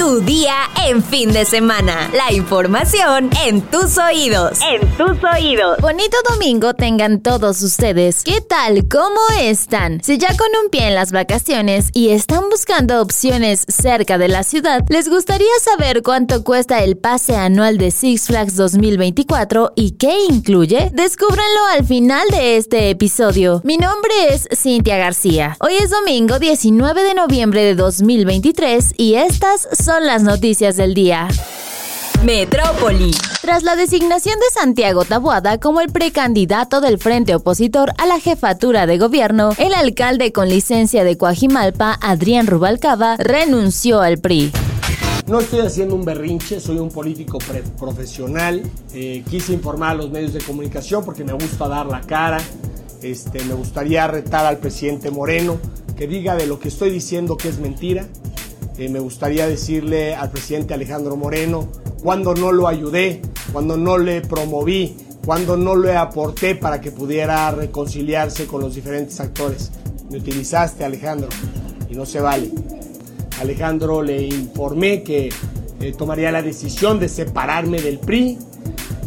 Tu día en fin de semana. La información en tus oídos. En tus oídos. Bonito domingo tengan todos ustedes. ¿Qué tal? ¿Cómo están? Si ya con un pie en las vacaciones y están buscando opciones cerca de la ciudad, ¿les gustaría saber cuánto cuesta el pase anual de Six Flags 2024 y qué incluye? Descúbranlo al final de este episodio. Mi nombre es Cintia García. Hoy es domingo 19 de noviembre de 2023 y estas son las noticias del día. Metrópoli. Tras la designación de Santiago Tabuada como el precandidato del frente opositor a la jefatura de gobierno, el alcalde con licencia de Coajimalpa, Adrián Rubalcaba, renunció al PRI. No estoy haciendo un berrinche, soy un político profesional. Eh, quise informar a los medios de comunicación porque me gusta dar la cara. Este, me gustaría retar al presidente Moreno que diga de lo que estoy diciendo que es mentira. Eh, me gustaría decirle al presidente Alejandro Moreno cuando no lo ayudé, cuando no le promoví, cuando no le aporté para que pudiera reconciliarse con los diferentes actores. Me utilizaste, Alejandro, y no se vale. Alejandro le informé que eh, tomaría la decisión de separarme del PRI,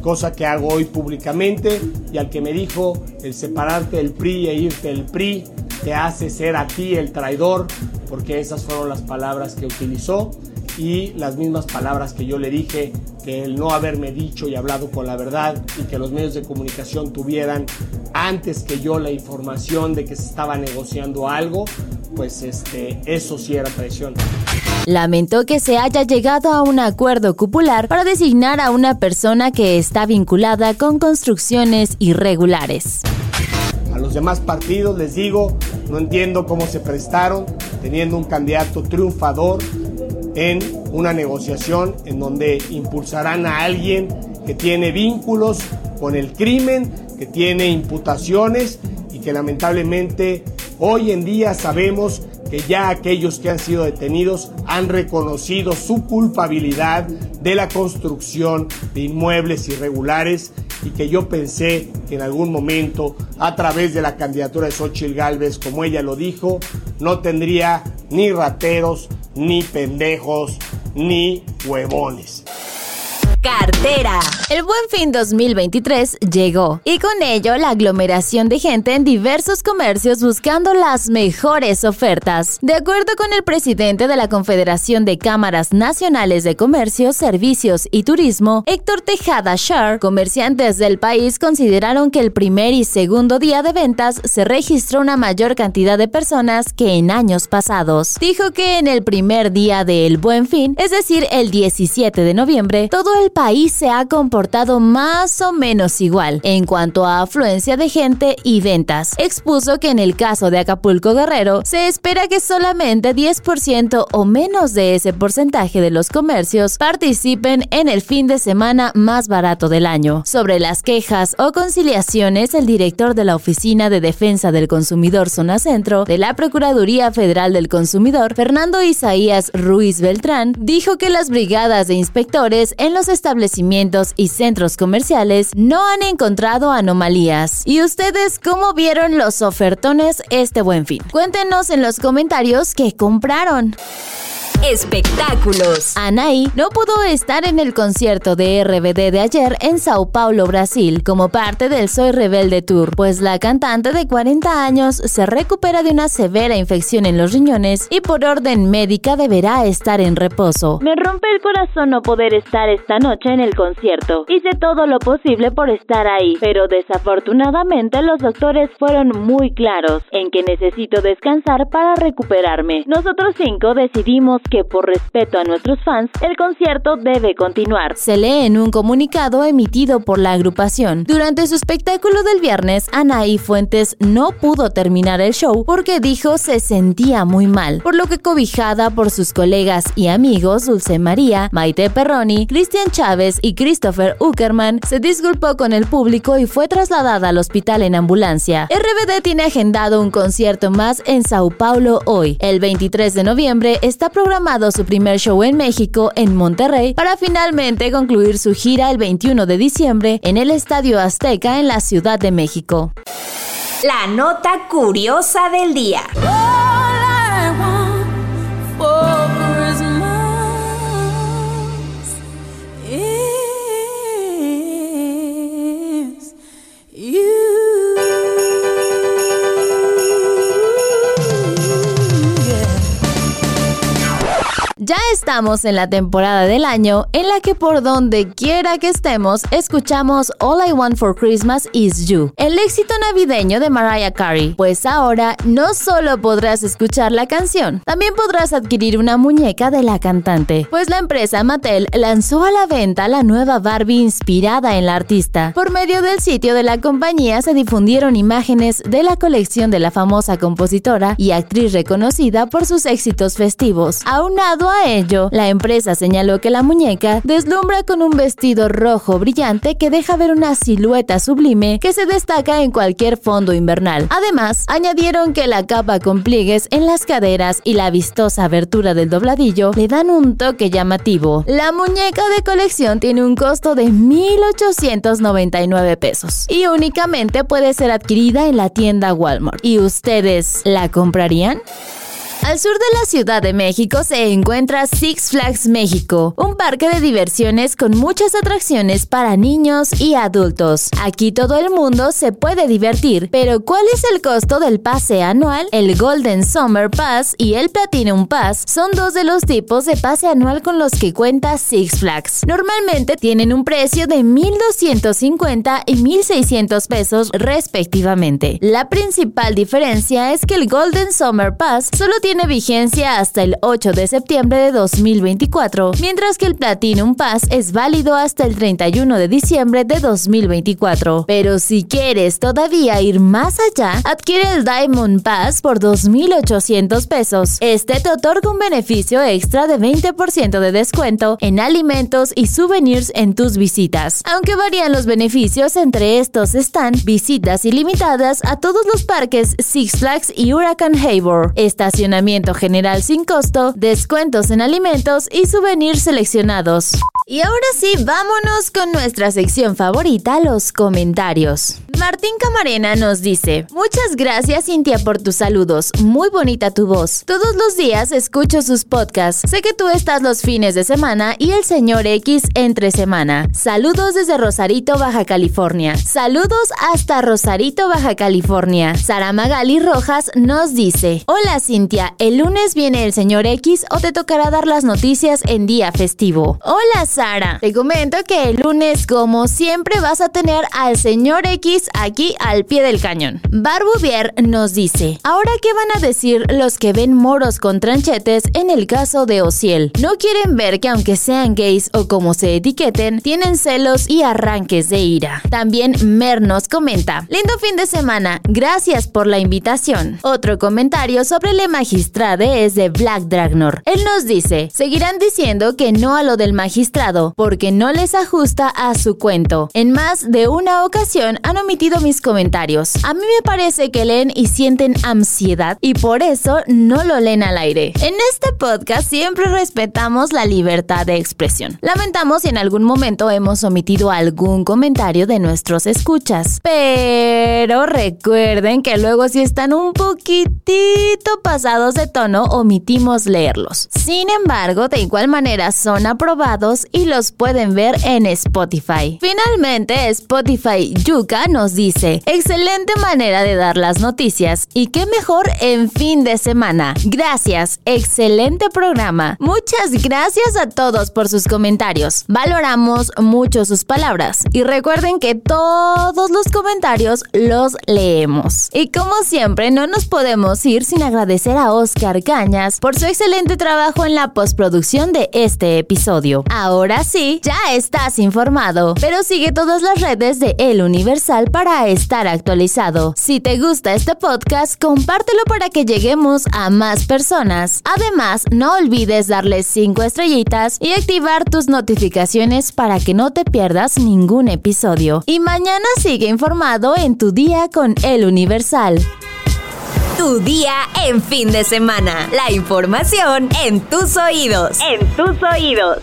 cosa que hago hoy públicamente, y al que me dijo el separarte del PRI e irte del PRI te hace ser a ti el traidor, porque esas fueron las palabras que utilizó y las mismas palabras que yo le dije que el no haberme dicho y hablado con la verdad y que los medios de comunicación tuvieran antes que yo la información de que se estaba negociando algo, pues este, eso sí era traición. Lamentó que se haya llegado a un acuerdo cupular para designar a una persona que está vinculada con construcciones irregulares. A los demás partidos les digo, no entiendo cómo se prestaron teniendo un candidato triunfador en una negociación en donde impulsarán a alguien que tiene vínculos con el crimen, que tiene imputaciones y que lamentablemente hoy en día sabemos que ya aquellos que han sido detenidos han reconocido su culpabilidad de la construcción de inmuebles irregulares y que yo pensé que en algún momento, a través de la candidatura de Xochitl Galvez, como ella lo dijo, no tendría ni rateros, ni pendejos, ni huevones cartera. El Buen Fin 2023 llegó y con ello la aglomeración de gente en diversos comercios buscando las mejores ofertas. De acuerdo con el presidente de la Confederación de Cámaras Nacionales de Comercio, Servicios y Turismo, Héctor Tejada Shar, comerciantes del país consideraron que el primer y segundo día de ventas se registró una mayor cantidad de personas que en años pasados. Dijo que en el primer día del Buen Fin, es decir, el 17 de noviembre, todo el país se ha comportado más o menos igual en cuanto a afluencia de gente y ventas. Expuso que en el caso de Acapulco Guerrero se espera que solamente 10% o menos de ese porcentaje de los comercios participen en el fin de semana más barato del año. Sobre las quejas o conciliaciones, el director de la Oficina de Defensa del Consumidor Zona Centro de la Procuraduría Federal del Consumidor, Fernando Isaías Ruiz Beltrán, dijo que las brigadas de inspectores en los establecimientos y centros comerciales no han encontrado anomalías. ¿Y ustedes cómo vieron los ofertones este buen fin? Cuéntenos en los comentarios qué compraron espectáculos. Anaí no pudo estar en el concierto de RBD de ayer en Sao Paulo, Brasil, como parte del Soy Rebelde Tour, pues la cantante de 40 años se recupera de una severa infección en los riñones y por orden médica deberá estar en reposo. Me rompe el corazón no poder estar esta noche en el concierto. Hice todo lo posible por estar ahí, pero desafortunadamente los doctores fueron muy claros en que necesito descansar para recuperarme. Nosotros cinco decidimos que por respeto a nuestros fans, el concierto debe continuar. Se lee en un comunicado emitido por la agrupación. Durante su espectáculo del viernes, Anaí Fuentes no pudo terminar el show porque dijo se sentía muy mal, por lo que cobijada por sus colegas y amigos Dulce María, Maite Perroni, Cristian Chávez y Christopher Uckerman, se disculpó con el público y fue trasladada al hospital en ambulancia. RBD tiene agendado un concierto más en Sao Paulo hoy. El 23 de noviembre está su primer show en México, en Monterrey, para finalmente concluir su gira el 21 de diciembre en el Estadio Azteca en la Ciudad de México. La nota curiosa del día. Ya estamos en la temporada del año en la que por donde quiera que estemos escuchamos All I Want for Christmas Is You, el éxito navideño de Mariah Carey. Pues ahora no solo podrás escuchar la canción, también podrás adquirir una muñeca de la cantante, pues la empresa Mattel lanzó a la venta la nueva Barbie inspirada en la artista. Por medio del sitio de la compañía se difundieron imágenes de la colección de la famosa compositora y actriz reconocida por sus éxitos festivos. Aunado a ello, la empresa señaló que la muñeca deslumbra con un vestido rojo brillante que deja ver una silueta sublime que se destaca en cualquier fondo invernal. Además, añadieron que la capa con pliegues en las caderas y la vistosa abertura del dobladillo le dan un toque llamativo. La muñeca de colección tiene un costo de 1.899 pesos y únicamente puede ser adquirida en la tienda Walmart. ¿Y ustedes la comprarían? Al sur de la Ciudad de México se encuentra Six Flags México, un parque de diversiones con muchas atracciones para niños y adultos. Aquí todo el mundo se puede divertir, pero ¿cuál es el costo del pase anual? El Golden Summer Pass y el Platinum Pass son dos de los tipos de pase anual con los que cuenta Six Flags. Normalmente tienen un precio de 1.250 y 1.600 pesos respectivamente. La principal diferencia es que el Golden Summer Pass solo tiene tiene vigencia hasta el 8 de septiembre de 2024, mientras que el Platinum Pass es válido hasta el 31 de diciembre de 2024. Pero si quieres todavía ir más allá, adquiere el Diamond Pass por 2.800 pesos. Este te otorga un beneficio extra de 20% de descuento en alimentos y souvenirs en tus visitas. Aunque varían los beneficios, entre estos están visitas ilimitadas a todos los parques Six Flags y Hurricane Harbor, estacionamiento general sin costo, descuentos en alimentos y souvenirs seleccionados. Y ahora sí, vámonos con nuestra sección favorita, los comentarios. Martín Camarena nos dice, muchas gracias Cintia por tus saludos, muy bonita tu voz. Todos los días escucho sus podcasts, sé que tú estás los fines de semana y el señor X entre semana. Saludos desde Rosarito, Baja California. Saludos hasta Rosarito, Baja California. Sara Magali Rojas nos dice, hola Cintia, ¿el lunes viene el señor X o te tocará dar las noticias en día festivo? Hola Sara, te comento que el lunes como siempre vas a tener al señor X aquí al pie del cañón. Barbuvier nos dice, ahora qué van a decir los que ven moros con tranchetes en el caso de Ociel. No quieren ver que aunque sean gays o como se etiqueten, tienen celos y arranques de ira. También Mer nos comenta, lindo fin de semana, gracias por la invitación. Otro comentario sobre la magistrade es de Black Dragnor. Él nos dice, seguirán diciendo que no a lo del magistrado, porque no les ajusta a su cuento. En más de una ocasión han omitido mis comentarios. A mí me parece que leen y sienten ansiedad y por eso no lo leen al aire. En este podcast siempre respetamos la libertad de expresión. Lamentamos si en algún momento hemos omitido algún comentario de nuestros escuchas. Pero recuerden que luego si están un poquitito pasados de tono, omitimos leerlos. Sin embargo, de igual manera son aprobados y los pueden ver en Spotify. Finalmente, Spotify Yuka nos dice, excelente manera de dar las noticias y qué mejor en fin de semana. Gracias, excelente programa. Muchas gracias a todos por sus comentarios. Valoramos mucho sus palabras y recuerden que todos los comentarios los leemos. Y como siempre, no nos podemos ir sin agradecer a Oscar Cañas por su excelente trabajo en la postproducción de este episodio. Ahora sí, ya estás informado, pero sigue todas las redes de El Universal para estar actualizado. Si te gusta este podcast, compártelo para que lleguemos a más personas. Además, no olvides darle 5 estrellitas y activar tus notificaciones para que no te pierdas ningún episodio. Y mañana sigue informado en tu día con El Universal. Tu día en fin de semana. La información en tus oídos. En tus oídos.